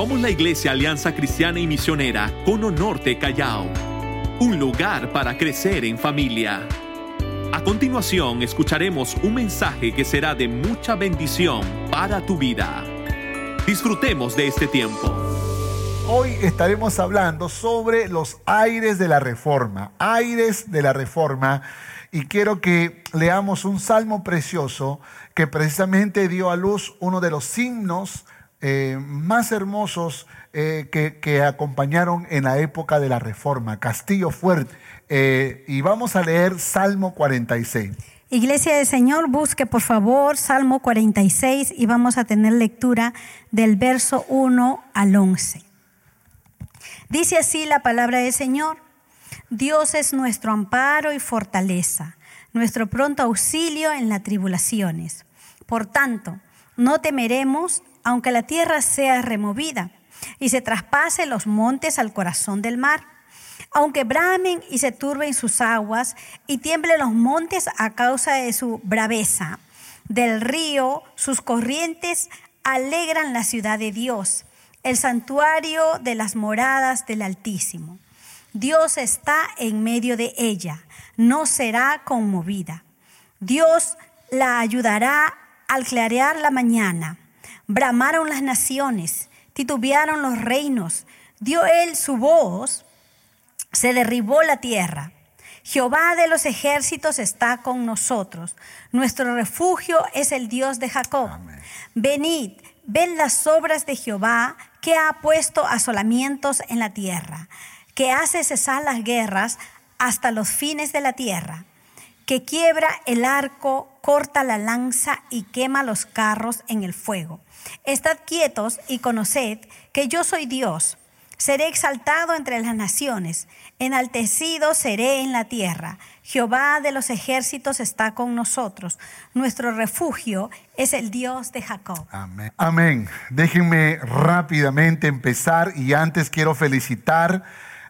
Somos la Iglesia Alianza Cristiana y Misionera Cono Norte Callao, un lugar para crecer en familia. A continuación escucharemos un mensaje que será de mucha bendición para tu vida. Disfrutemos de este tiempo. Hoy estaremos hablando sobre los aires de la reforma, aires de la reforma, y quiero que leamos un salmo precioso que precisamente dio a luz uno de los himnos eh, más hermosos eh, que, acompañaron en la época de la reforma, Castillo Fuerte. Eh, y vamos a leer Salmo 46. Iglesia del Señor, busque por favor Salmo 46 y vamos a tener lectura del verso 1 al 11. Dice así la palabra del Señor. Dios es nuestro amparo y fortaleza, nuestro pronto auxilio en las tribulaciones. Por tanto, no temeremos aunque la tierra sea removida y se traspase los montes al corazón del mar, aunque bramen y se turben sus aguas y tiemblen los montes a causa de su braveza. Del río sus corrientes alegran la ciudad de Dios el santuario de las moradas del Altísimo. Dios está en medio de ella, no será conmovida. Dios la ayudará al clarear la mañana. Bramaron las naciones, titubearon los reinos, dio él su voz, se derribó la tierra. Jehová de los ejércitos está con nosotros. Nuestro refugio es el Dios de Jacob. Venid, ven las obras de Jehová que ha puesto asolamientos en la tierra, que hace cesar las guerras hasta los fines de la tierra, que quiebra el arco, corta la lanza y quema los carros en el fuego. Estad quietos y conoced que yo soy Dios. Seré exaltado entre las naciones, enaltecido seré en la tierra. Jehová de los ejércitos está con nosotros. Nuestro refugio es el Dios de Jacob. Amén. Amén. Déjenme rápidamente empezar y antes quiero felicitar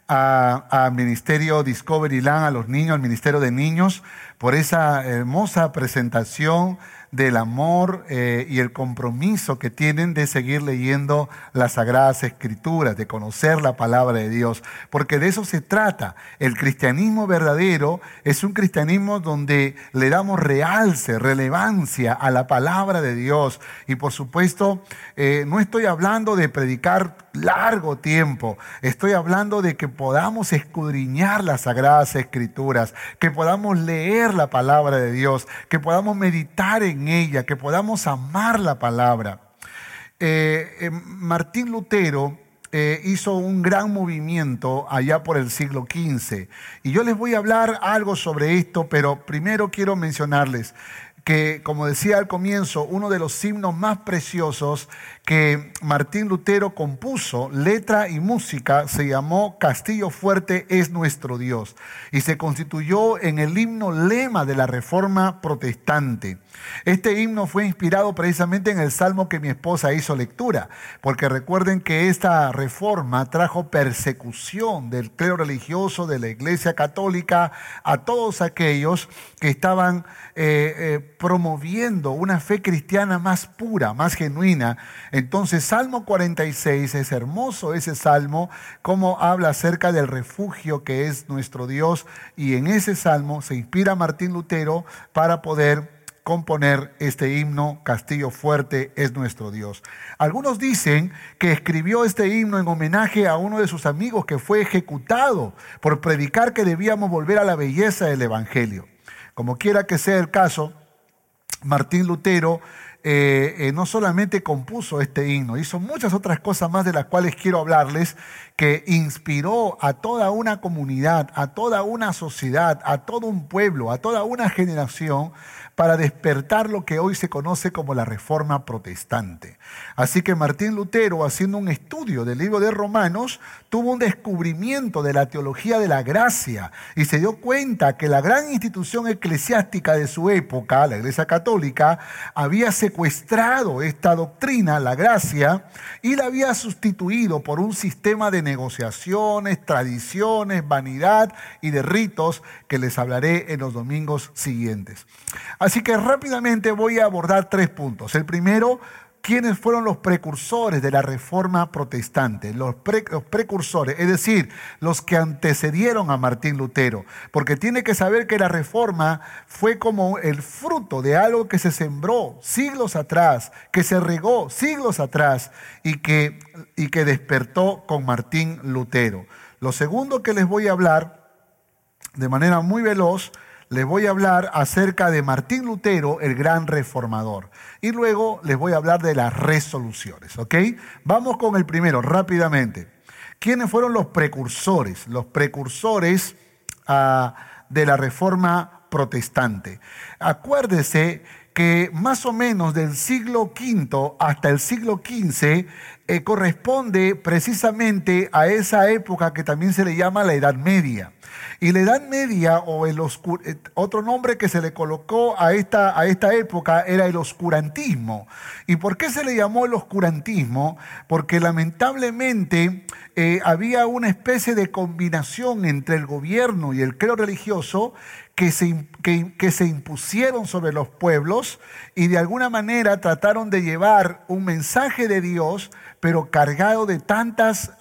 al Ministerio Discovery Land, a los niños, al Ministerio de Niños, por esa hermosa presentación del amor eh, y el compromiso que tienen de seguir leyendo las sagradas escrituras, de conocer la palabra de Dios, porque de eso se trata. El cristianismo verdadero es un cristianismo donde le damos realce, relevancia a la palabra de Dios. Y por supuesto, eh, no estoy hablando de predicar largo tiempo, estoy hablando de que podamos escudriñar las sagradas escrituras, que podamos leer la palabra de Dios, que podamos meditar en ella, que podamos amar la palabra. Eh, eh, Martín Lutero eh, hizo un gran movimiento allá por el siglo XV. Y yo les voy a hablar algo sobre esto, pero primero quiero mencionarles que, como decía al comienzo, uno de los himnos más preciosos que Martín Lutero compuso, letra y música, se llamó Castillo Fuerte es nuestro Dios y se constituyó en el himno lema de la Reforma Protestante. Este himno fue inspirado precisamente en el salmo que mi esposa hizo lectura, porque recuerden que esta reforma trajo persecución del clero religioso de la Iglesia Católica a todos aquellos que estaban eh, eh, promoviendo una fe cristiana más pura, más genuina. Entonces, Salmo 46 es hermoso ese salmo, como habla acerca del refugio que es nuestro Dios, y en ese salmo se inspira Martín Lutero para poder componer este himno, Castillo Fuerte es nuestro Dios. Algunos dicen que escribió este himno en homenaje a uno de sus amigos que fue ejecutado por predicar que debíamos volver a la belleza del Evangelio. Como quiera que sea el caso, Martín Lutero eh, eh, no solamente compuso este himno, hizo muchas otras cosas más de las cuales quiero hablarles, que inspiró a toda una comunidad, a toda una sociedad, a todo un pueblo, a toda una generación para despertar lo que hoy se conoce como la reforma protestante. Así que Martín Lutero, haciendo un estudio del libro de Romanos, tuvo un descubrimiento de la teología de la gracia y se dio cuenta que la gran institución eclesiástica de su época, la Iglesia Católica, había secuestrado esta doctrina, la gracia, y la había sustituido por un sistema de negociaciones, tradiciones, vanidad y de ritos que les hablaré en los domingos siguientes. Así que rápidamente voy a abordar tres puntos. El primero, quiénes fueron los precursores de la reforma protestante, los, precursores, es decir, los que antecedieron a Martín Lutero, porque tiene que saber que la reforma fue como el fruto de algo que se sembró siglos atrás, que se regó siglos atrás y que, y que despertó con Martín Lutero. Lo segundo que les voy a hablar de manera muy veloz les voy a hablar acerca de Martín Lutero, el gran reformador. Y luego les voy a hablar de las resoluciones, ¿ok? Vamos con el primero, rápidamente. ¿Quiénes fueron los precursores? Los precursores ah, de la reforma protestante. Acuérdese que más o menos del siglo V hasta el siglo XV eh, corresponde precisamente a esa época que también se le llama la Edad Media. Y la Edad Media, o el eh, otro nombre que se le colocó a esta, a esta época era el oscurantismo. ¿Y por qué se le llamó el oscurantismo? Porque lamentablemente eh, había una especie de combinación entre el gobierno y el creo religioso que se, que, se, impusieron sobre los pueblos y de alguna manera trataron de llevar un mensaje de Dios, pero cargado de tantos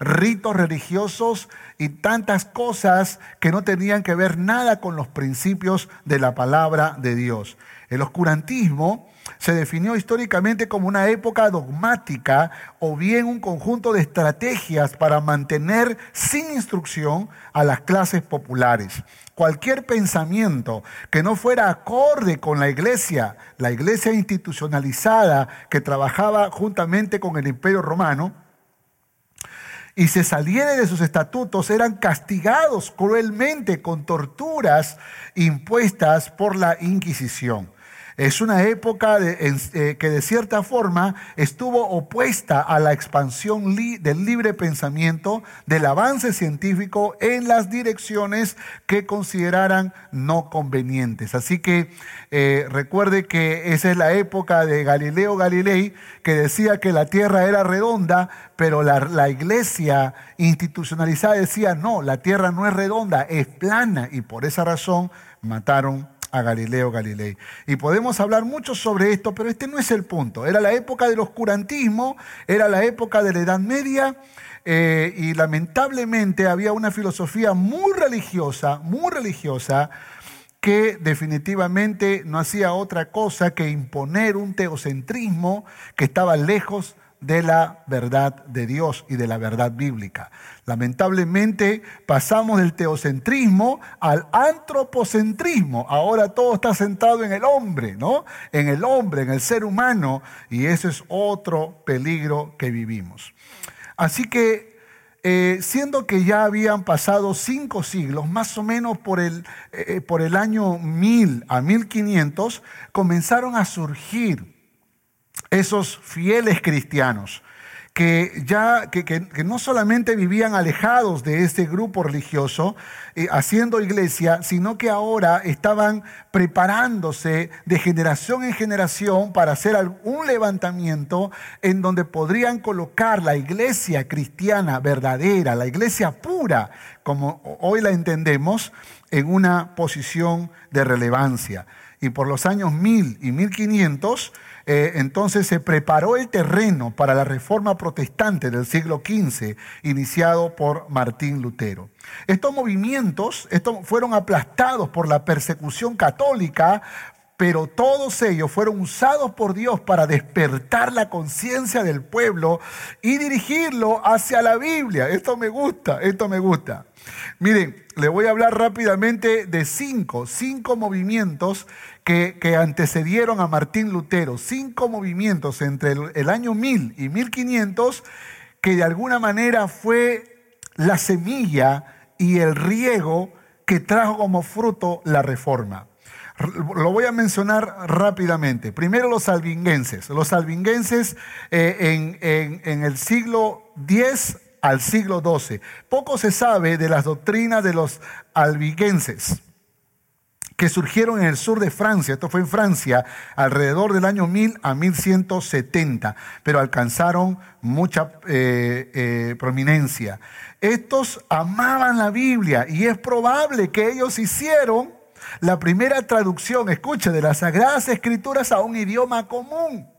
ritos religiosos y tantas cosas que no tenían que ver nada con los principios de la palabra de Dios. El oscurantismo se definió históricamente como una época dogmática o bien un conjunto de estrategias para mantener sin instrucción a las clases populares. Cualquier pensamiento que no fuera acorde con la iglesia, la iglesia institucionalizada que trabajaba juntamente con el imperio romano, y se saliera de sus estatutos, eran castigados cruelmente con torturas impuestas por la Inquisición. Es una época eh, que de cierta forma estuvo opuesta a la expansión del libre pensamiento, del avance científico en las direcciones que consideraran no convenientes. Así que eh, recuerde que esa es la época de Galileo Galilei, que decía que la tierra era redonda, pero la, la iglesia institucionalizada decía, no, la tierra no es redonda, es plana, y por esa razón mataron a Galileo Galilei. Y podemos hablar mucho sobre esto, pero este no es el punto. Era la época del oscurantismo, era la época de la Edad Media, eh, y lamentablemente había una filosofía muy religiosa, muy religiosa, que definitivamente no hacía otra cosa que imponer un teocentrismo que estaba lejos de la verdad de Dios y de la verdad bíblica. Lamentablemente pasamos del teocentrismo al antropocentrismo. Ahora todo está centrado en el hombre, ¿no? En el hombre, en el ser humano. Y ese es otro peligro que vivimos. Así que, eh, siendo que ya habían pasado cinco siglos, más o menos por el, eh, por el año 1000 a 1500, comenzaron a surgir esos fieles cristianos que ya que, no solamente vivían alejados de este grupo religioso eh, haciendo iglesia, sino que ahora estaban preparándose de generación en generación para hacer un levantamiento en donde podrían colocar la iglesia cristiana verdadera, la iglesia pura, como hoy la entendemos, en una posición de relevancia. Y por los años 1000 y 1500 eh, entonces se preparó el terreno para la reforma protestante del siglo XV, iniciado por Martín Lutero. Estos movimientos fueron aplastados por la persecución católica, pero todos ellos fueron usados por Dios para despertar la conciencia del pueblo y dirigirlo hacia la Biblia. Esto me gusta, esto me gusta. Miren, le voy a hablar rápidamente de cinco, cinco movimientos que, antecedieron a Martín Lutero, cinco movimientos entre el, año 1000 y 1500 que de alguna manera fue la semilla y el riego que trajo como fruto la reforma. Lo voy a mencionar rápidamente. Primero los albinguenses. Los albinguenses eh, en, en, el siglo X al siglo XII. Poco se sabe de las doctrinas de los albinguenses que surgieron en el sur de Francia, esto fue en Francia, alrededor del año 1000 a 1170, pero alcanzaron mucha eh, eh, prominencia. Estos amaban la Biblia y es probable que ellos hicieron la primera traducción, escuche, de las Sagradas Escrituras a un idioma común.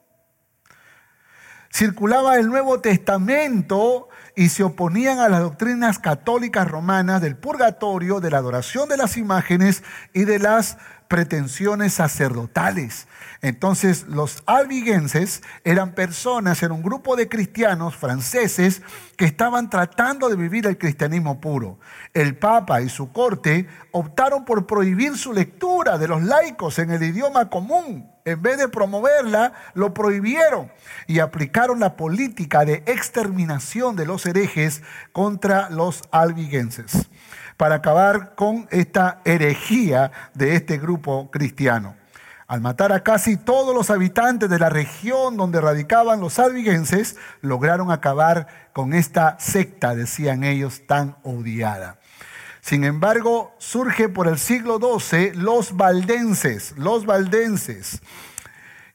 circulaba el Nuevo Testamento y se oponían a las doctrinas católicas romanas del purgatorio, de la adoración de las imágenes y de las pretensiones sacerdotales. Entonces los albigenses eran personas, era un grupo de cristianos franceses que estaban tratando de vivir el cristianismo puro. El Papa y su corte optaron por prohibir su lectura de los laicos en el idioma común. En vez de promoverla, lo prohibieron y aplicaron la política de exterminación de los herejes contra los albigenses para acabar con esta herejía de este grupo cristiano. Al matar a casi todos los habitantes de la región donde radicaban los albigenses, lograron acabar con esta secta, decían ellos, tan odiada. Sin embargo, surge por el siglo XII los valdenses, los valdenses.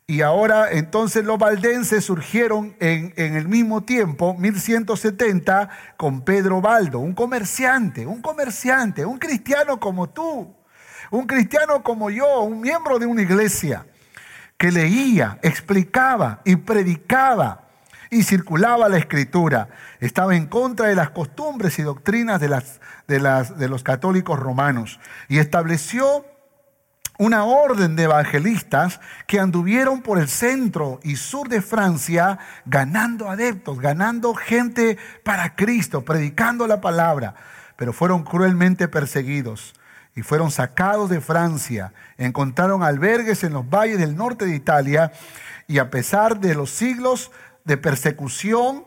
Y ahora entonces los valdenses surgieron en, en, el mismo tiempo, 1170, con Pedro Baldo, un comerciante, un comerciante, un cristiano como tú, un cristiano como yo, un miembro de una iglesia, que leía, explicaba y predicaba y circulaba la escritura. Estaba en contra de las costumbres y doctrinas de, las, de, las, de los católicos romanos y estableció una orden de evangelistas que anduvieron por el centro y sur de Francia ganando adeptos, ganando gente para Cristo, predicando la palabra, pero fueron cruelmente perseguidos y fueron sacados de Francia, encontraron albergues en los valles del norte de Italia y a pesar de los siglos de persecución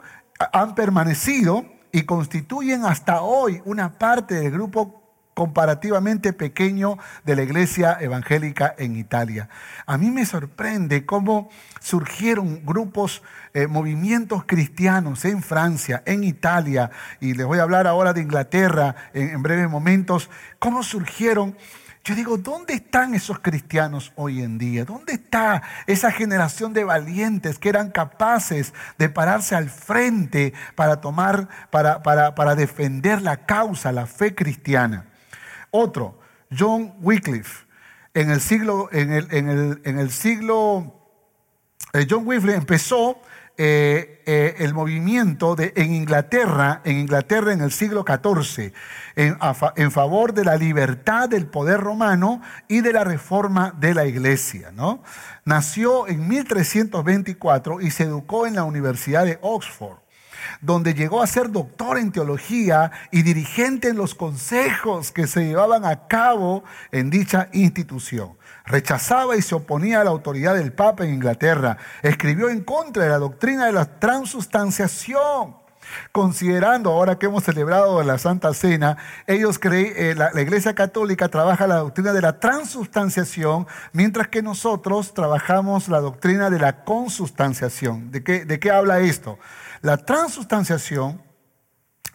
han permanecido y constituyen hasta hoy una parte del grupo comparativamente pequeño de la iglesia evangélica en Italia. A mí me sorprende cómo surgieron grupos, eh, movimientos cristianos en Francia, en Italia, y les voy a hablar ahora de Inglaterra en, en breves momentos, cómo surgieron. Yo digo, ¿dónde están esos cristianos hoy en día? ¿Dónde está esa generación de valientes que eran capaces de pararse al frente para tomar, para, para, para defender la causa, la fe cristiana? Otro, John Wycliffe. En el siglo, en el, en el, siglo, eh, John Wycliffe empezó eh, eh, el movimiento de, en Inglaterra, en Inglaterra en el siglo XIV, en, en, favor de la libertad del poder romano y de la reforma de la iglesia. ¿no? Nació en 1324 y se educó en la Universidad de Oxford donde llegó a ser doctor en teología y dirigente en los consejos que se llevaban a cabo en dicha institución. Rechazaba y se oponía a la autoridad del Papa en Inglaterra. Escribió en contra de la doctrina de la transustanciación. Considerando, ahora que hemos celebrado la Santa Cena, ellos creen, eh, la, Iglesia Católica trabaja la doctrina de la transustanciación, mientras que nosotros trabajamos la doctrina de la consustanciación. ¿De qué, de qué habla esto? La transustanciación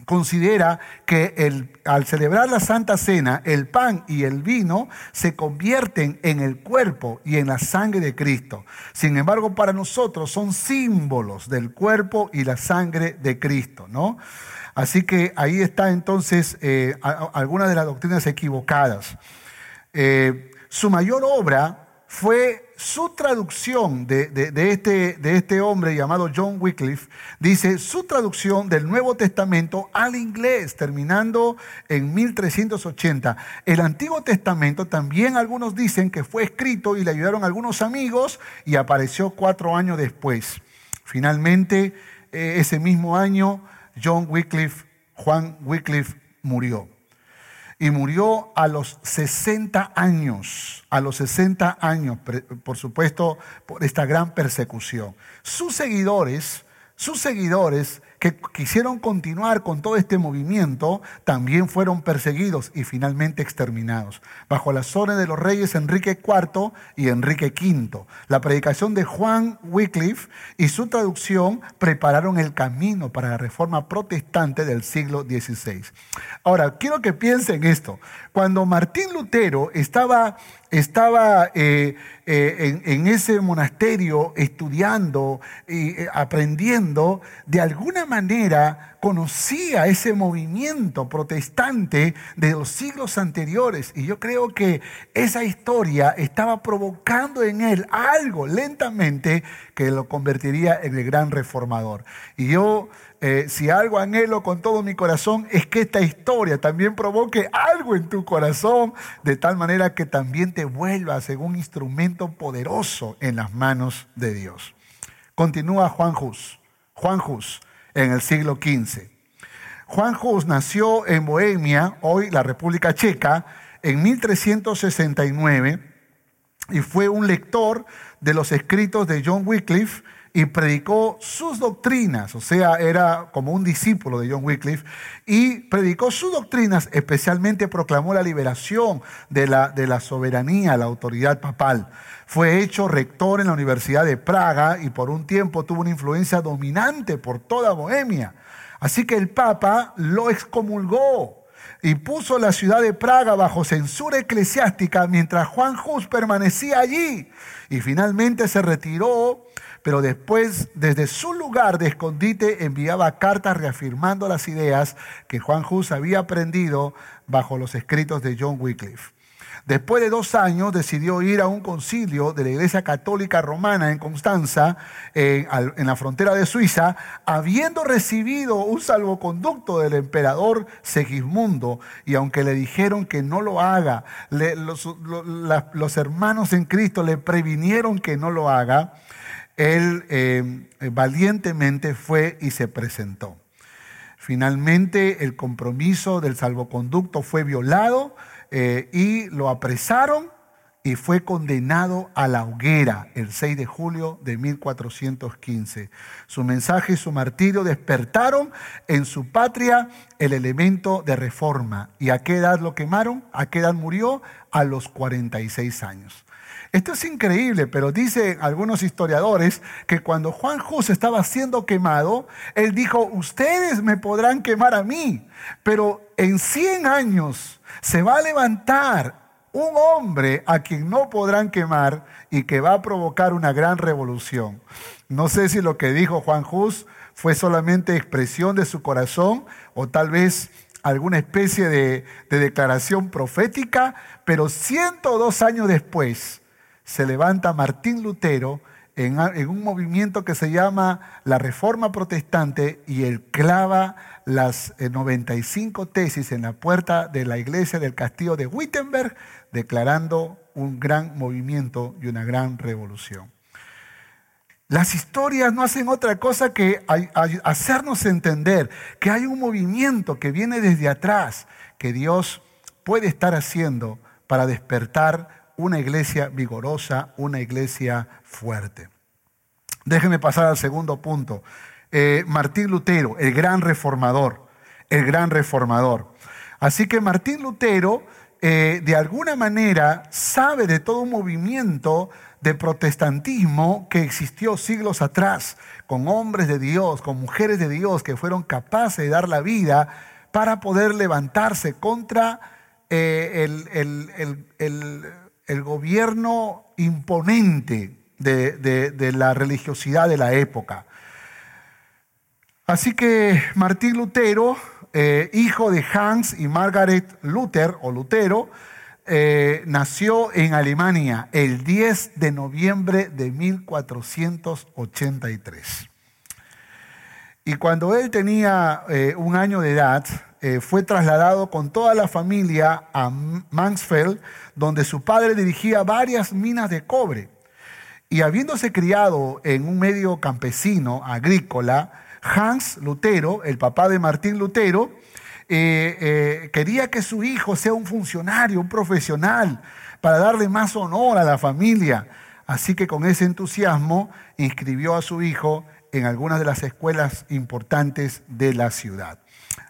considera que el, al celebrar la Santa Cena, el pan y el vino se convierten en el cuerpo y en la sangre de Cristo. Sin embargo, para nosotros son símbolos del cuerpo y la sangre de Cristo, ¿no? Así que ahí está entonces eh, algunas de las doctrinas equivocadas. Eh, su mayor obra fue su traducción de, este, de, este, hombre llamado John Wycliffe, dice su traducción del Nuevo Testamento al inglés, terminando en 1380. El Antiguo Testamento también algunos dicen que fue escrito y le ayudaron algunos amigos y apareció cuatro años después. Finalmente, eh, ese mismo año, John Wycliffe, Juan Wycliffe murió y murió a los 60 años, a los 60 años, por supuesto, por esta gran persecución. Sus seguidores, sus seguidores que quisieron continuar con todo este movimiento también fueron perseguidos y finalmente exterminados, bajo las órdenes de los reyes Enrique IV y Enrique V. La predicación de Juan Wycliffe y su traducción prepararon el camino para la reforma protestante del siglo XVI. Ahora, quiero que piensen esto. Cuando Martín Lutero estaba estaba eh, eh, en, ese monasterio estudiando y eh, aprendiendo, de alguna manera conocía ese movimiento protestante de los siglos anteriores. Y yo creo que esa historia estaba provocando en él algo lentamente que lo convertiría en el gran reformador. Y yo eh, si algo anhelo con todo mi corazón es que esta historia también provoque algo en tu corazón, de tal manera que también te vuelvas en un instrumento poderoso en las manos de Dios. Continúa Juan Hus, Juan Hus, en el siglo XV. Juan Hus nació en Bohemia, hoy la República Checa, en 1369 y fue un lector de los escritos de John Wycliffe y predicó sus doctrinas, o sea, era como un discípulo de John Wycliffe, y predicó sus doctrinas, especialmente proclamó la liberación de la, de la soberanía, la autoridad papal. Fue hecho rector en la Universidad de Praga y por un tiempo tuvo una influencia dominante por toda Bohemia. Así que el Papa lo excomulgó y puso la ciudad de Praga bajo censura eclesiástica mientras Juan Hus permanecía allí. Y finalmente se retiró pero después desde su lugar de escondite enviaba cartas reafirmando las ideas que Juan Hus había aprendido bajo los escritos de John Wycliffe. Después de dos años decidió ir a un concilio de la Iglesia Católica Romana en Constanza, en, la frontera de Suiza, habiendo recibido un salvoconducto del emperador Segismundo. Y aunque le dijeron que no lo haga, los hermanos en Cristo le previnieron que no lo haga, él eh, valientemente fue y se presentó. Finalmente el compromiso del salvoconducto fue violado eh, y lo apresaron y fue condenado a la hoguera el 6 de julio de 1415. Su mensaje y su martirio despertaron en su patria el elemento de reforma. ¿Y a qué edad lo quemaron? ¿A qué edad murió? A los 46 años. Esto es increíble, pero dicen algunos historiadores que cuando Juan Jus estaba siendo quemado, él dijo, ustedes me podrán quemar a mí, pero en 100 años se va a levantar un hombre a quien no podrán quemar y que va a provocar una gran revolución. No sé si lo que dijo Juan Jus fue solamente expresión de su corazón o tal vez alguna especie de, de declaración profética, pero 102 años después, se levanta Martín Lutero en, un movimiento que se llama la Reforma Protestante y él clava las 95 eh, tesis en la puerta de la iglesia del castillo de Wittenberg, declarando un gran movimiento y una gran revolución. Las historias no hacen otra cosa que hacernos entender que hay un movimiento que viene desde atrás, que Dios puede estar haciendo para despertar una iglesia vigorosa, una iglesia fuerte. Déjenme pasar al segundo punto. Eh, Martín Lutero, el gran reformador, el gran reformador. Así que Martín Lutero, eh, de alguna manera, sabe de todo un movimiento de protestantismo que existió siglos atrás, con hombres de Dios, con mujeres de Dios que fueron capaces de dar la vida para poder levantarse contra eh, el, el gobierno imponente de, la religiosidad de la época. Así que Martín Lutero, eh, hijo de Hans y Margaret Luther o Lutero, eh, nació en Alemania el 10 de noviembre de 1483. Y cuando él tenía eh, un año de edad, fue trasladado con toda la familia a Mansfeld, donde su padre dirigía varias minas de cobre. Y habiéndose criado en un medio campesino, agrícola, Hans Lutero, el papá de Martín Lutero, eh, eh, quería que su hijo sea un funcionario, un profesional, para darle más honor a la familia. Así que con ese entusiasmo inscribió a su hijo en algunas de las escuelas importantes de la ciudad.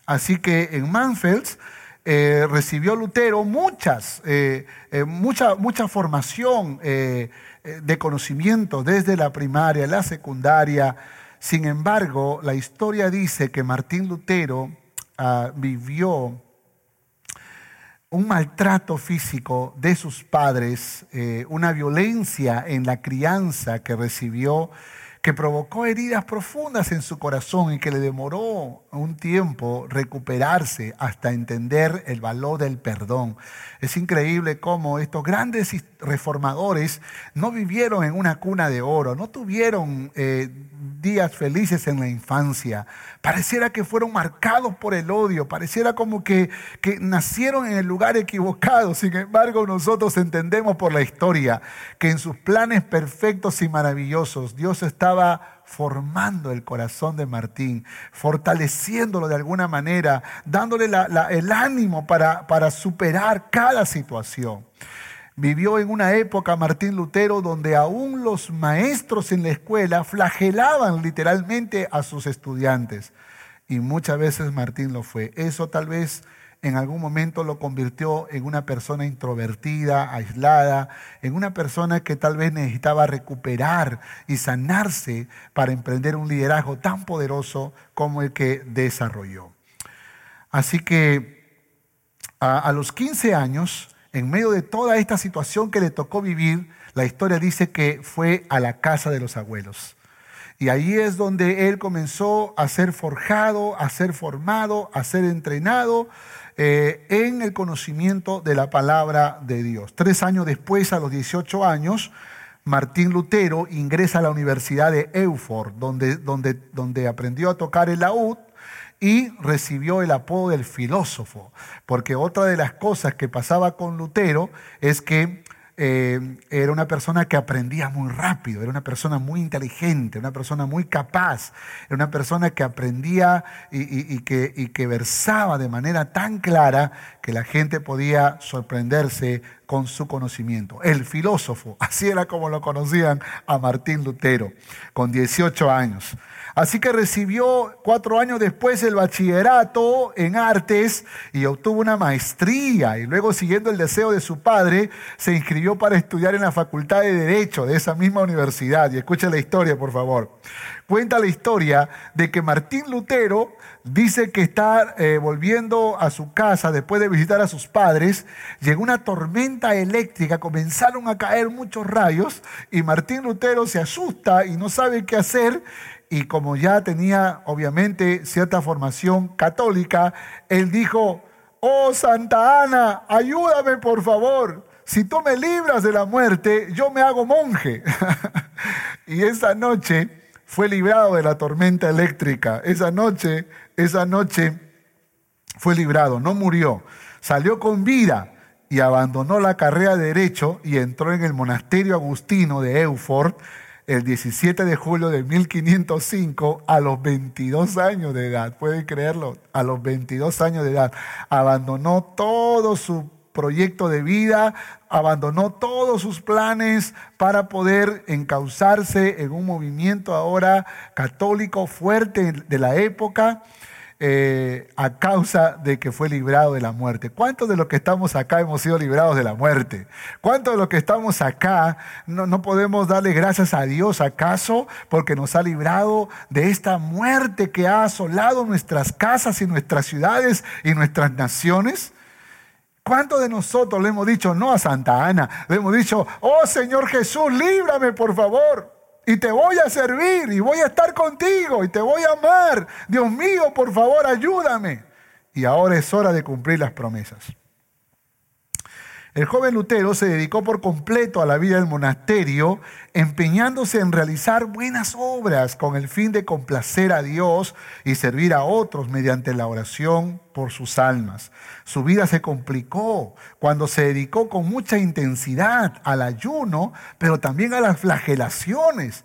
Así que en Manfels eh, recibió Lutero muchas, eh, eh, mucha, mucha formación de conocimiento desde la primaria, la secundaria. Sin embargo, la historia dice que Martín Lutero ah, vivió un maltrato físico de sus padres, eh, una violencia en la crianza que recibió que provocó heridas profundas en su corazón y que le demoró un tiempo recuperarse hasta entender el valor del perdón. Es increíble cómo estos grandes reformadores no vivieron en una cuna de oro, no tuvieron eh, días felices en la infancia. Pareciera que fueron marcados por el odio, pareciera como que, que nacieron en el lugar equivocado. Sin embargo, nosotros entendemos por la historia que en sus planes perfectos y maravillosos Dios estaba formando el corazón de Martín, fortaleciéndolo de alguna manera, dándole el ánimo para, para superar cada situación. Vivió en una época, Martín Lutero, donde aún los maestros en la escuela flagelaban literalmente a sus estudiantes. Y muchas veces Martín lo fue. Eso tal vez en algún momento lo convirtió en una persona introvertida, aislada, en una persona que tal vez necesitaba recuperar y sanarse para emprender un liderazgo tan poderoso como el que desarrolló. Así que a, los 15 años, en medio de toda esta situación que le tocó vivir, la historia dice que fue a la casa de los abuelos. Y ahí es donde él comenzó a ser forjado, a ser formado, a ser entrenado eh, en el conocimiento de la palabra de Dios. Tres años después, a los 18 años, Martín Lutero ingresa a la Universidad de Eufort, donde, donde, donde aprendió a tocar el laúd y recibió el apodo del filósofo, porque otra de las cosas que pasaba con Lutero es que eh, era una persona que aprendía muy rápido, era una persona muy inteligente, una persona muy capaz, era una persona que aprendía y, que, versaba de manera tan clara que la gente podía sorprenderse con su conocimiento. El filósofo, así era como lo conocían a Martín Lutero, con 18 años. Así que recibió cuatro años después el bachillerato en artes y obtuvo una maestría. Y luego, siguiendo el deseo de su padre, se inscribió para estudiar en la Facultad de Derecho de esa misma universidad. Y escucha la historia, por favor. Cuenta la historia de que Martín Lutero dice que está eh, volviendo a su casa después de visitar a sus padres. Llegó una tormenta eléctrica, comenzaron a caer muchos rayos y Martín Lutero se asusta y no sabe qué hacer y como ya tenía obviamente cierta formación católica, él dijo, oh Santa Ana, ayúdame por favor. Si tú me libras de la muerte, yo me hago monje. y esa noche fue librado de la tormenta eléctrica. Esa noche, esa noche fue librado, no murió. Salió con vida y abandonó la carrera de derecho y entró en el monasterio agustino de Eufort el 17 de julio de 1505 a los 22 años de edad. ¿Pueden creerlo? A los 22 años de edad. Abandonó todo su proyecto de vida, abandonó todos sus planes para poder encauzarse en un movimiento ahora católico fuerte de la época eh, a causa de que fue librado de la muerte. ¿Cuántos de los que estamos acá hemos sido librados de la muerte? ¿Cuántos de los que estamos acá no, no podemos darle gracias a Dios acaso porque nos ha librado de esta muerte que ha asolado nuestras casas y nuestras ciudades y nuestras naciones? ¿Cuántos de nosotros le hemos dicho no a Santa Ana? Le hemos dicho, oh Señor Jesús, líbrame por favor y te voy a servir y voy a estar contigo y te voy a amar. Dios mío, por favor, ayúdame. Y ahora es hora de cumplir las promesas. El joven Lutero se dedicó por completo a la vida del monasterio, empeñándose en realizar buenas obras con el fin de complacer a Dios y servir a otros mediante la oración por sus almas. Su vida se complicó cuando se dedicó con mucha intensidad al ayuno, pero también a las flagelaciones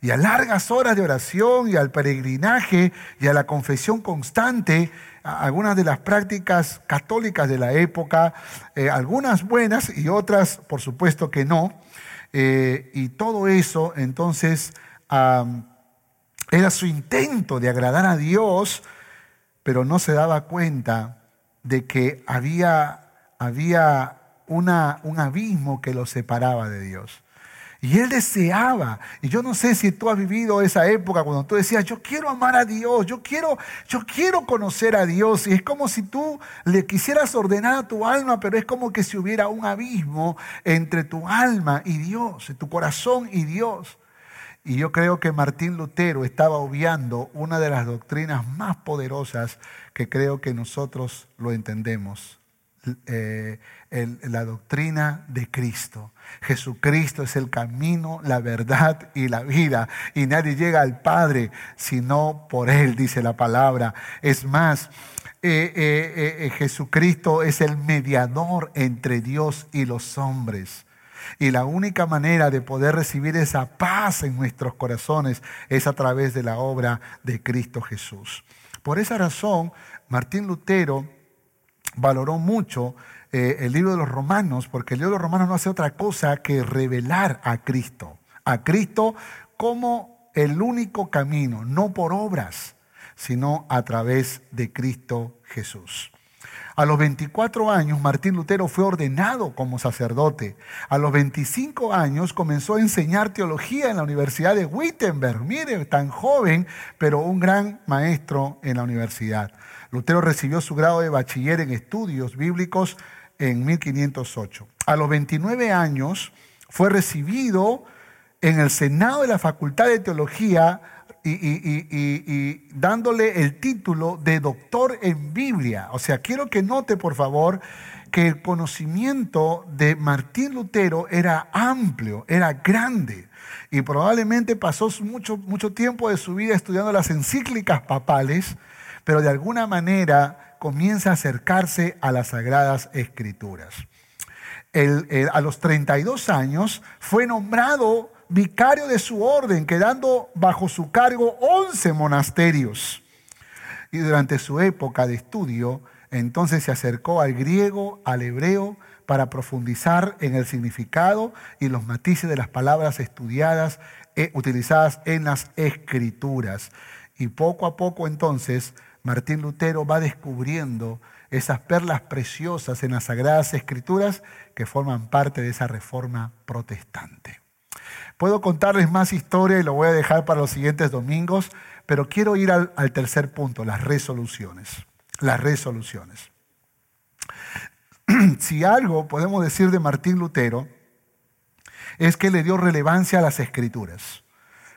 y a largas horas de oración y al peregrinaje y a la confesión constante algunas de las prácticas católicas de la época, eh, algunas buenas y otras, por supuesto, que no. Eh, y todo eso, entonces, era su intento de agradar a Dios, pero no se daba cuenta de que había, había una, un abismo que lo separaba de Dios. Y él deseaba, y yo no sé si tú has vivido esa época cuando tú decías, yo quiero amar a Dios, yo quiero, yo quiero conocer a Dios. Y es como si tú le quisieras ordenar a tu alma, pero es como que si hubiera un abismo entre tu alma y Dios, tu corazón y Dios. Y yo creo que Martín Lutero estaba obviando una de las doctrinas más poderosas que creo que nosotros lo entendemos. Eh, la doctrina de Cristo. Jesucristo es el camino, la verdad y la vida. Y nadie llega al Padre sino por Él, dice la palabra. Es más, eh, eh, Jesucristo es el mediador entre Dios y los hombres. Y la única manera de poder recibir esa paz en nuestros corazones es a través de la obra de Cristo Jesús. Por esa razón, Martín Lutero valoró mucho eh, el libro de los romanos, porque el libro de los romanos no hace otra cosa que revelar a Cristo, a Cristo como el único camino, no por obras, sino a través de Cristo Jesús. A los 24 años, Martín Lutero fue ordenado como sacerdote. A los 25 años comenzó a enseñar teología en la Universidad de Wittenberg. Mire, tan joven, pero un gran maestro en la universidad. Lutero recibió su grado de bachiller en estudios bíblicos en 1508. A los 29 años fue recibido en el Senado de la Facultad de Teología y, dándole el título de doctor en Biblia. O sea, quiero que note, por favor, que el conocimiento de Martín Lutero era amplio, era grande. Y probablemente pasó mucho, mucho tiempo de su vida estudiando las encíclicas papales, pero de alguna manera comienza a acercarse a las sagradas escrituras. a los 32 años fue nombrado vicario de su orden, quedando bajo su cargo 11 monasterios. Y durante su época de estudio, entonces se acercó al griego, al hebreo, para profundizar en el significado y los matices de las palabras estudiadas, e utilizadas en las escrituras. Y poco a poco entonces Martín Lutero va descubriendo esas perlas preciosas en las sagradas escrituras que forman parte de esa reforma protestante. Puedo contarles más historia y lo voy a dejar para los siguientes domingos, pero quiero ir al, tercer punto, las resoluciones. Las resoluciones. si algo podemos decir de Martín Lutero, es que le dio relevancia a las escrituras,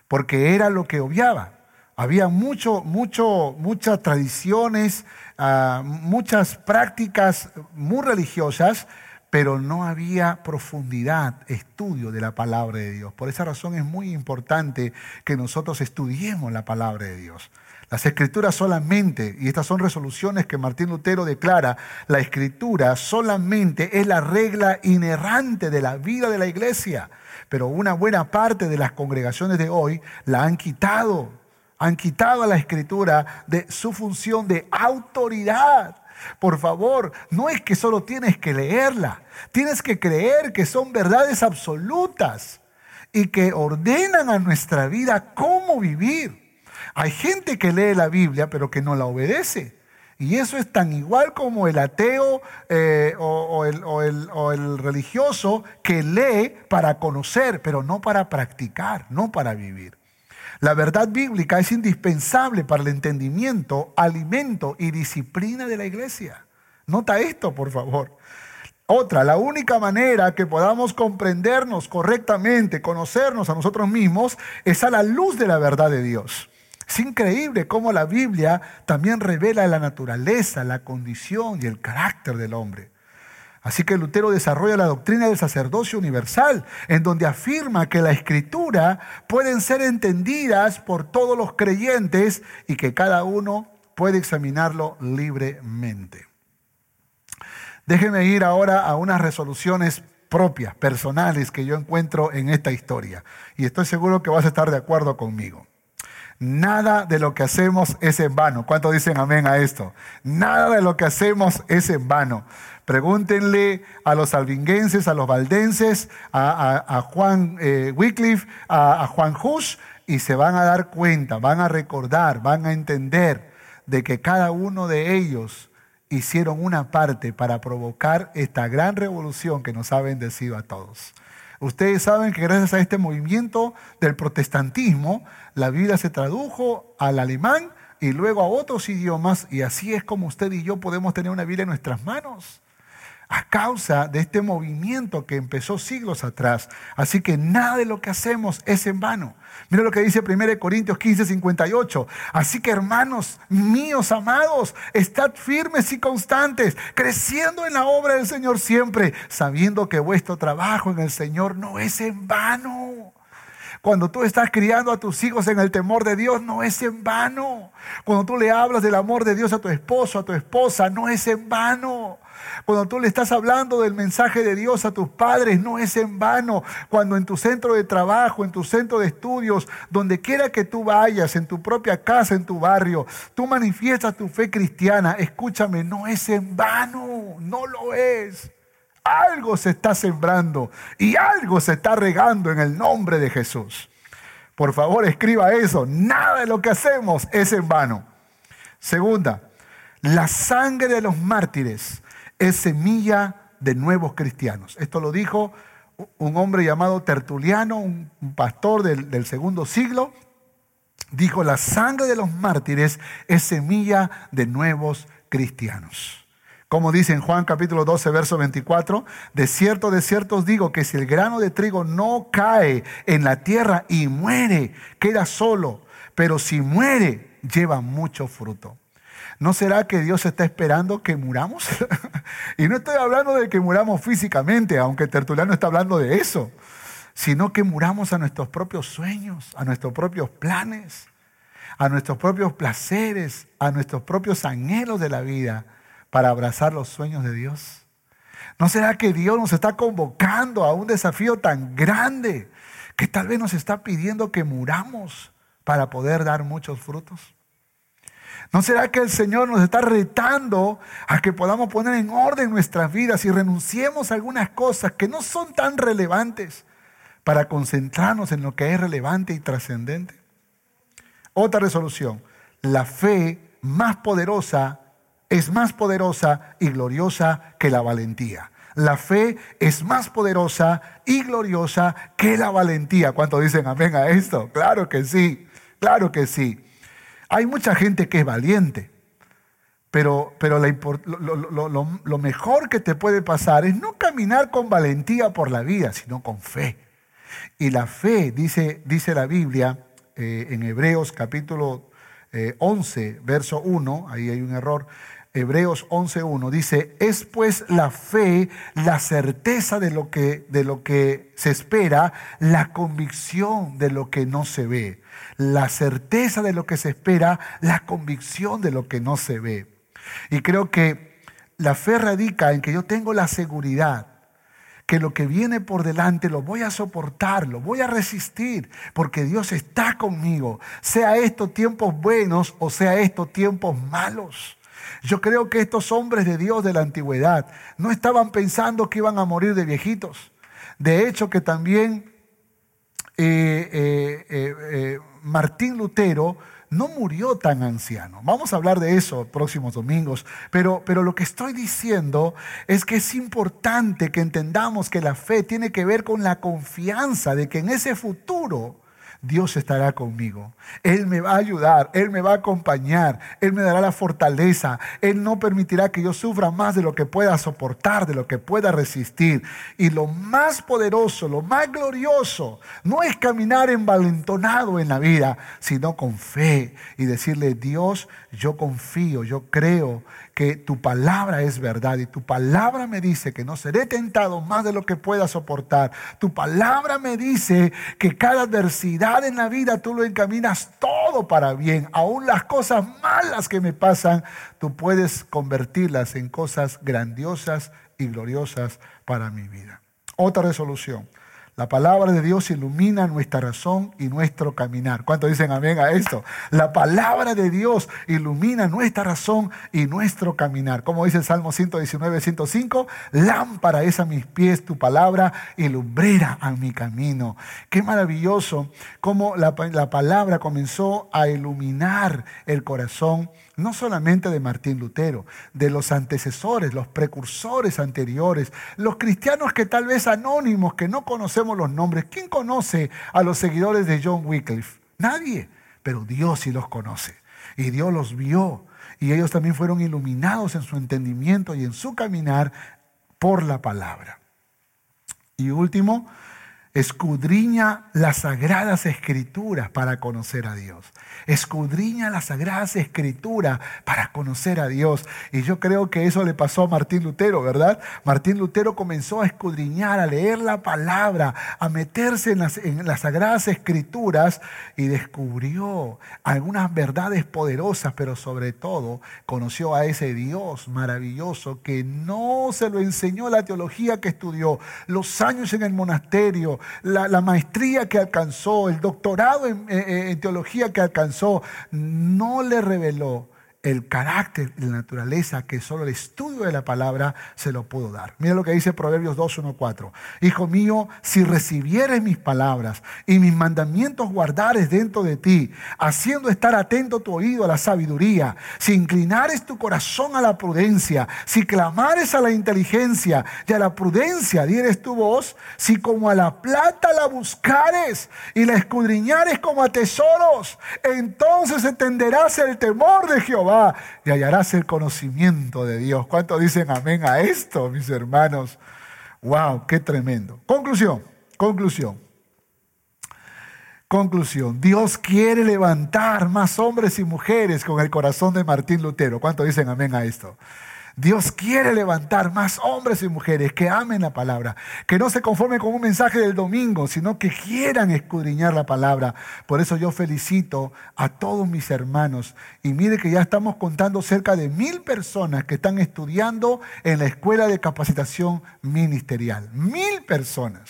porque era lo que obviaba. Había mucho, mucho, muchas tradiciones, ah, muchas prácticas muy religiosas, pero no había profundidad, estudio de la palabra de Dios. Por esa razón es muy importante que nosotros estudiemos la palabra de Dios. Las escrituras solamente, y estas son resoluciones que Martín Lutero declara, la escritura solamente es la regla inerrante de la vida de la iglesia. Pero una buena parte de las congregaciones de hoy la han quitado, han quitado a la escritura de su función de autoridad por favor, no es que solo tienes que leerla, tienes que creer que son verdades absolutas y que ordenan a nuestra vida cómo vivir. Hay gente que lee la Biblia pero que no la obedece. Y eso es tan igual como el ateo eh, o, o el religioso que lee para conocer, pero no para practicar, no para vivir. La verdad bíblica es indispensable para el entendimiento, alimento y disciplina de la iglesia. Nota esto, por favor. Otra, la única manera que podamos comprendernos correctamente, conocernos a nosotros mismos, es a la luz de la verdad de Dios. Es increíble cómo la Biblia también revela la naturaleza, la condición y el carácter del hombre. Así que Lutero desarrolla la doctrina del sacerdocio universal, en donde afirma que la escritura pueden ser entendidas por todos los creyentes y que cada uno puede examinarlo libremente. Déjenme ir ahora a unas resoluciones propias, personales, que yo encuentro en esta historia. Y estoy seguro que vas a estar de acuerdo conmigo. Nada de lo que hacemos es en vano. ¿Cuántos dicen amén a esto? Nada de lo que hacemos es en vano. Pregúntenle a los albinguenses, a los valdenses, a, Juan eh, Wycliffe, a, a Juan Hus, y se van a dar cuenta, van a recordar, van a entender de que cada uno de ellos hicieron una parte para provocar esta gran revolución que nos ha bendecido a todos. Ustedes saben que gracias a este movimiento del protestantismo, la Biblia se tradujo al alemán y luego a otros idiomas y así es como usted y yo podemos tener una Biblia en nuestras manos a causa de este movimiento que empezó siglos atrás. Así que nada de lo que hacemos es en vano. Mira lo que dice 1 Corintios 15, 58. Así que hermanos míos amados, estad firmes y constantes, creciendo en la obra del Señor siempre, sabiendo que vuestro trabajo en el Señor no es en vano. Cuando tú estás criando a tus hijos en el temor de Dios, no es en vano. Cuando tú le hablas del amor de Dios a tu esposo, a tu esposa, no es en vano. Cuando tú le estás hablando del mensaje de Dios a tus padres, no es en vano. Cuando en tu centro de trabajo, en tu centro de estudios, donde quiera que tú vayas, en tu propia casa, en tu barrio, tú manifiestas tu fe cristiana, escúchame, no es en vano, no lo es. Algo se está sembrando y algo se está regando en el nombre de Jesús. Por favor, escriba eso. Nada de lo que hacemos es en vano. Segunda, la sangre de los mártires es semilla de nuevos cristianos. Esto lo dijo un hombre llamado Tertuliano, un pastor del, segundo siglo. Dijo, la sangre de los mártires es semilla de nuevos cristianos. Como dice en Juan capítulo 12, verso 24, de cierto, de cierto os digo que si el grano de trigo no cae en la tierra y muere, queda solo, pero si muere, lleva mucho fruto. ¿No será que Dios está esperando que muramos? y no estoy hablando de que muramos físicamente, aunque Tertuliano está hablando de eso, sino que muramos a nuestros propios sueños, a nuestros propios planes, a nuestros propios placeres, a nuestros propios anhelos de la vida para abrazar los sueños de Dios. ¿No será que Dios nos está convocando a un desafío tan grande que tal vez nos está pidiendo que muramos para poder dar muchos frutos? ¿No será que el Señor nos está retando a que podamos poner en orden nuestras vidas y renunciemos a algunas cosas que no son tan relevantes para concentrarnos en lo que es relevante y trascendente? Otra resolución, la fe más poderosa es más poderosa y gloriosa que la valentía. La fe es más poderosa y gloriosa que la valentía. ¿Cuántos dicen amén a esto? Claro que sí, claro que sí. Hay mucha gente que es valiente, pero, pero lo, mejor que te puede pasar es no caminar con valentía por la vida, sino con fe. Y la fe, dice, dice la Biblia eh, en Hebreos capítulo 11, eh, verso 1, ahí hay un error, Hebreos 11.1 dice, es pues la fe, la certeza de lo, que, de lo que se espera, la convicción de lo que no se ve la certeza de lo que se espera, la convicción de lo que no se ve. Y creo que la fe radica en que yo tengo la seguridad que lo que viene por delante lo voy a soportar, lo voy a resistir, porque Dios está conmigo, sea estos tiempos buenos o sea estos tiempos malos. Yo creo que estos hombres de Dios de la antigüedad no estaban pensando que iban a morir de viejitos. De hecho, que también eh, eh, eh, Martín Lutero no murió tan anciano. Vamos a hablar de eso próximos domingos, pero, pero lo que estoy diciendo es que es importante que entendamos que la fe tiene que ver con la confianza de que en ese futuro Dios estará conmigo. Él me va a ayudar, Él me va a acompañar, Él me dará la fortaleza, Él no permitirá que yo sufra más de lo que pueda soportar, de lo que pueda resistir. Y lo más poderoso, lo más glorioso, no es caminar envalentonado en la vida, sino con fe y decirle, Dios, yo confío, yo creo que tu palabra es verdad y tu palabra me dice que no seré tentado más de lo que pueda soportar. Tu palabra me dice que cada adversidad en la vida tú lo encaminas todo para bien. Aún las cosas malas que me pasan, tú puedes convertirlas en cosas grandiosas y gloriosas para mi vida. Otra resolución. La palabra de Dios ilumina nuestra razón y nuestro caminar. ¿Cuántos dicen amén a esto? La palabra de Dios ilumina nuestra razón y nuestro caminar. Como dice el Salmo 119, 105, lámpara es a mis pies tu palabra y lumbrera a mi camino. Qué maravilloso cómo la, la palabra comenzó a iluminar el corazón no solamente de Martín Lutero, de los antecesores, los precursores anteriores, los cristianos que tal vez anónimos, que no conocemos los nombres. ¿Quién conoce a los seguidores de John Wycliffe? Nadie, pero Dios sí los conoce. Y Dios los vio. Y ellos también fueron iluminados en su entendimiento y en su caminar por la palabra. Y último, Escudriña las sagradas escrituras para conocer a Dios. Escudriña las sagradas escrituras para conocer a Dios. Y yo creo que eso le pasó a Martín Lutero, ¿verdad? Martín Lutero comenzó a escudriñar, a leer la palabra, a meterse en las, en las sagradas escrituras y descubrió algunas verdades poderosas, pero sobre todo conoció a ese Dios maravilloso que no se lo enseñó la teología que estudió, los años en el monasterio, la, maestría que alcanzó, el doctorado en teología que alcanzó, no le reveló el carácter y la naturaleza que solo el estudio de la palabra se lo pudo dar. Mira lo que dice Proverbios 2, 1, 4. Hijo mío, si recibieres mis palabras y mis mandamientos guardares dentro de ti, haciendo estar atento tu oído a la sabiduría, si inclinares tu corazón a la prudencia, si clamares a la inteligencia y a la prudencia dieres tu voz, si como a la plata la buscares y la escudriñares como a tesoros, entonces entenderás el temor de Jehová y hallarás el conocimiento de Dios. ¿Cuántos dicen amén a esto, mis hermanos? ¡Wow! ¡Qué tremendo! Conclusión, conclusión. Conclusión, Dios quiere levantar más hombres y mujeres con el corazón de Martín Lutero. ¿Cuántos dicen amén a esto? Dios quiere levantar más hombres y mujeres que amen la palabra, que no se conformen con un mensaje del domingo, sino que quieran escudriñar la palabra. Por eso yo felicito a todos mis hermanos. Y mire que ya estamos contando cerca de mil personas que están estudiando en la Escuela de Capacitación Ministerial. Mil personas.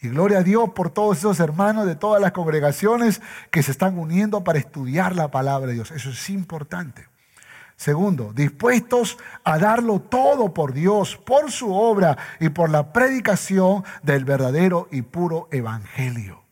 Y gloria a Dios por todos esos hermanos de todas las congregaciones que se están uniendo para estudiar la palabra de Dios. Eso es importante. Segundo, dispuestos a darlo todo por Dios, por su obra y por la predicación del verdadero y puro evangelio.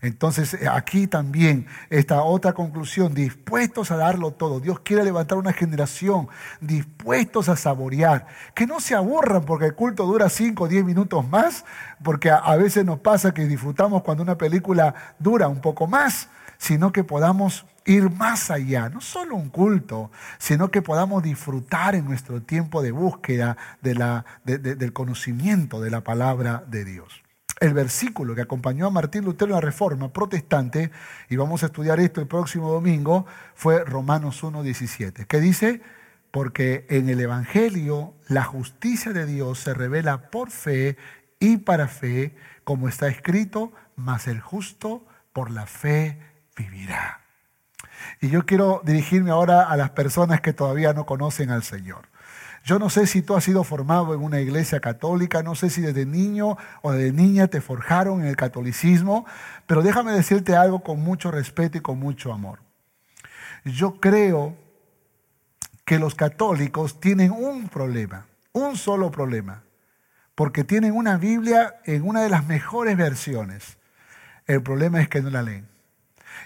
Entonces eh, aquí también esta otra conclusión, dispuestos a darlo todo. Dios quiere levantar una generación dispuestos a saborear, que no se aburran porque el culto dura 5 o 10 minutos más, porque a veces nos pasa que disfrutamos cuando una película dura un poco más, sino que podamos ir más allá, no solo un culto, sino que podamos disfrutar en nuestro tiempo de búsqueda del conocimiento de la palabra de Dios. El versículo que acompañó a Martín Lutero en la Reforma protestante, y vamos a estudiar esto el próximo domingo, fue Romanos 1.17, que dice, porque en el Evangelio la justicia de Dios se revela por fe y para fe, como está escrito, mas el justo por la fe vivirá. Y yo quiero dirigirme ahora a las personas que todavía no conocen al Señor. Yo no sé si tú has sido formado en una iglesia católica, no sé si desde niño o de niña te forjaron en el catolicismo, pero déjame decirte algo con mucho respeto y con mucho amor. Yo creo que los católicos tienen un problema, un solo problema, porque tienen una Biblia en una de las mejores versiones. El problema es que no la leen.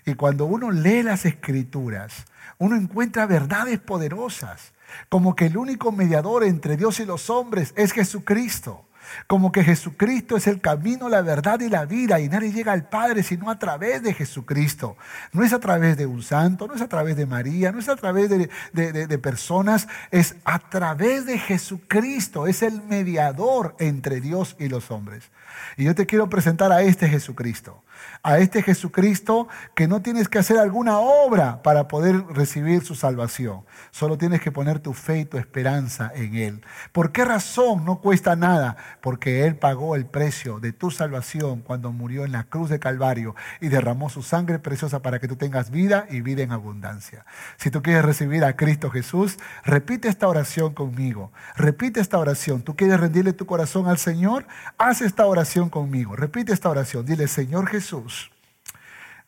Y cuando uno lee las escrituras, uno encuentra verdades poderosas, como que el único mediador entre Dios y los hombres es Jesucristo. Como que Jesucristo es el camino, la verdad y la vida y nadie llega al Padre sino a través de Jesucristo. No es a través de un santo, no es a través de María, no es a través de, de personas, es a través de Jesucristo. Es el mediador entre Dios y los hombres. Y yo te quiero presentar a este Jesucristo a este Jesucristo que no tienes que hacer alguna obra para poder recibir su salvación. Solo tienes que poner tu fe y tu esperanza en Él. ¿Por qué razón no cuesta nada? Porque Él pagó el precio de tu salvación cuando murió en la cruz de Calvario y derramó su sangre preciosa para que tú tengas vida y vida en abundancia. Si tú quieres recibir a Cristo Jesús, repite esta oración conmigo. Repite esta oración. ¿Tú quieres rendirle tu corazón al Señor? Haz esta oración conmigo. Repite esta oración. Dile, Señor Jesús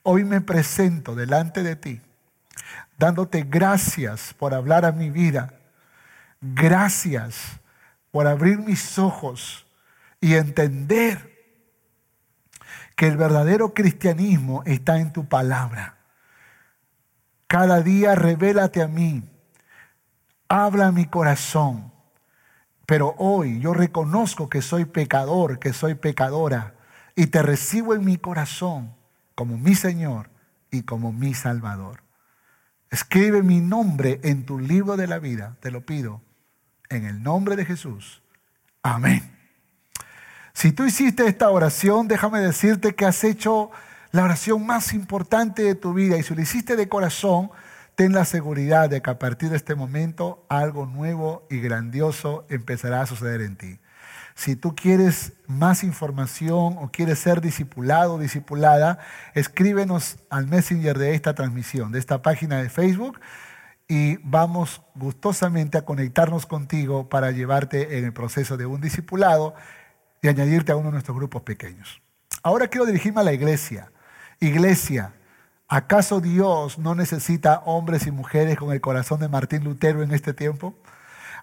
hoy me presento delante de ti, dándote gracias por hablar a mi vida, gracias por abrir mis ojos y entender que el verdadero cristianismo está en tu palabra. Cada día revélate a mí. Habla a mi corazón. Pero hoy yo reconozco que soy pecador, que soy pecadora, y te recibo en mi corazón como mi Señor y como mi Salvador. Escribe mi nombre en tu libro de la vida, te lo pido, en el nombre de Jesús. Amén. Si tú hiciste esta oración, déjame decirte que has hecho la oración más importante de tu vida y si lo hiciste de corazón, ten la seguridad de que a partir de este momento algo nuevo y grandioso empezará a suceder en ti. Si tú quieres más información o quieres ser discipulado o discipulada, escríbenos al messenger de esta transmisión, de esta página de Facebook, y vamos gustosamente a conectarnos contigo para llevarte en el proceso de un discipulado y añadirte a uno de nuestros grupos pequeños. Ahora quiero dirigirme a la iglesia. Iglesia, ¿acaso Dios no necesita hombres y mujeres con el corazón de Martín Lutero en este tiempo?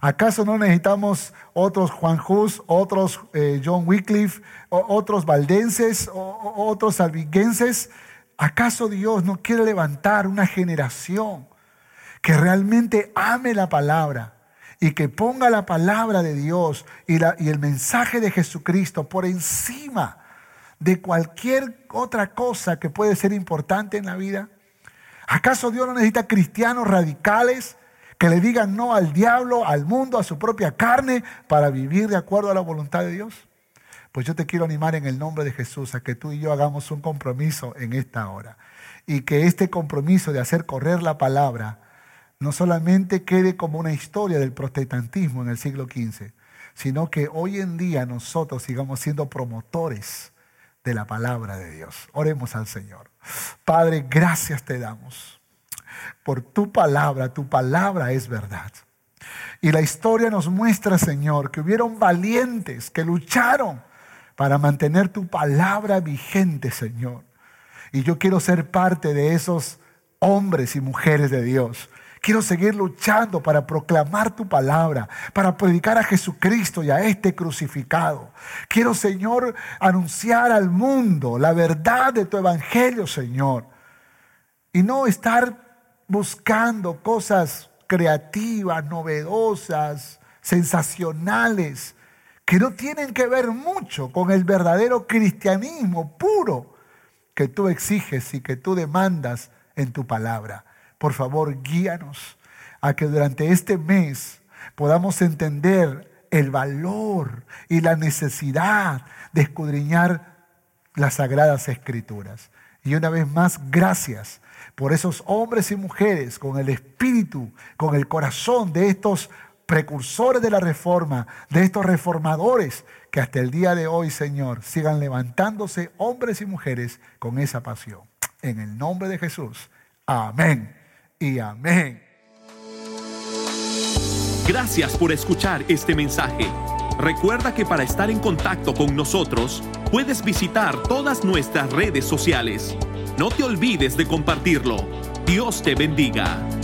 ¿Acaso no necesitamos otros Juan Hus, otros eh, John Wycliffe, otros valdenses, otros albiguenses? ¿Acaso Dios no quiere levantar una generación que realmente ame la palabra y que ponga la palabra de Dios y, y el mensaje de Jesucristo por encima de cualquier otra cosa que puede ser importante en la vida? ¿Acaso Dios no necesita cristianos radicales? Que le digan no al diablo, al mundo, a su propia carne, para vivir de acuerdo a la voluntad de Dios? Pues yo te quiero animar en el nombre de Jesús a que tú y yo hagamos un compromiso en esta hora. Y que este compromiso de hacer correr la palabra no solamente quede como una historia del protestantismo en el siglo XV, sino que hoy en día nosotros sigamos siendo promotores de la palabra de Dios. Oremos al Señor. Padre, gracias te damos por tu palabra. Tu palabra es verdad. Y la historia nos muestra, Señor, que hubieron valientes que lucharon para mantener tu palabra vigente, Señor. Y yo quiero ser parte de esos hombres y mujeres de Dios. Quiero seguir luchando para proclamar tu palabra, para predicar a Jesucristo y a este crucificado. Quiero, Señor, anunciar al mundo la verdad de tu evangelio, Señor. Y no estar buscando cosas creativas, novedosas, sensacionales, que no tienen que ver mucho con el verdadero cristianismo puro que tú exiges y que tú demandas en tu palabra. Por favor, guíanos a que durante este mes podamos entender el valor y la necesidad de escudriñar las sagradas escrituras. Y una vez más, gracias por esos hombres y mujeres con el espíritu, con el corazón de estos precursores de la reforma, de estos reformadores que hasta el día de hoy, Señor, sigan levantándose hombres y mujeres con esa pasión. En el nombre de Jesús. Amén y amén. Gracias por escuchar este mensaje. Recuerda que para estar en contacto con nosotros, puedes visitar todas nuestras redes sociales no te olvides de compartirlo. Dios te bendiga.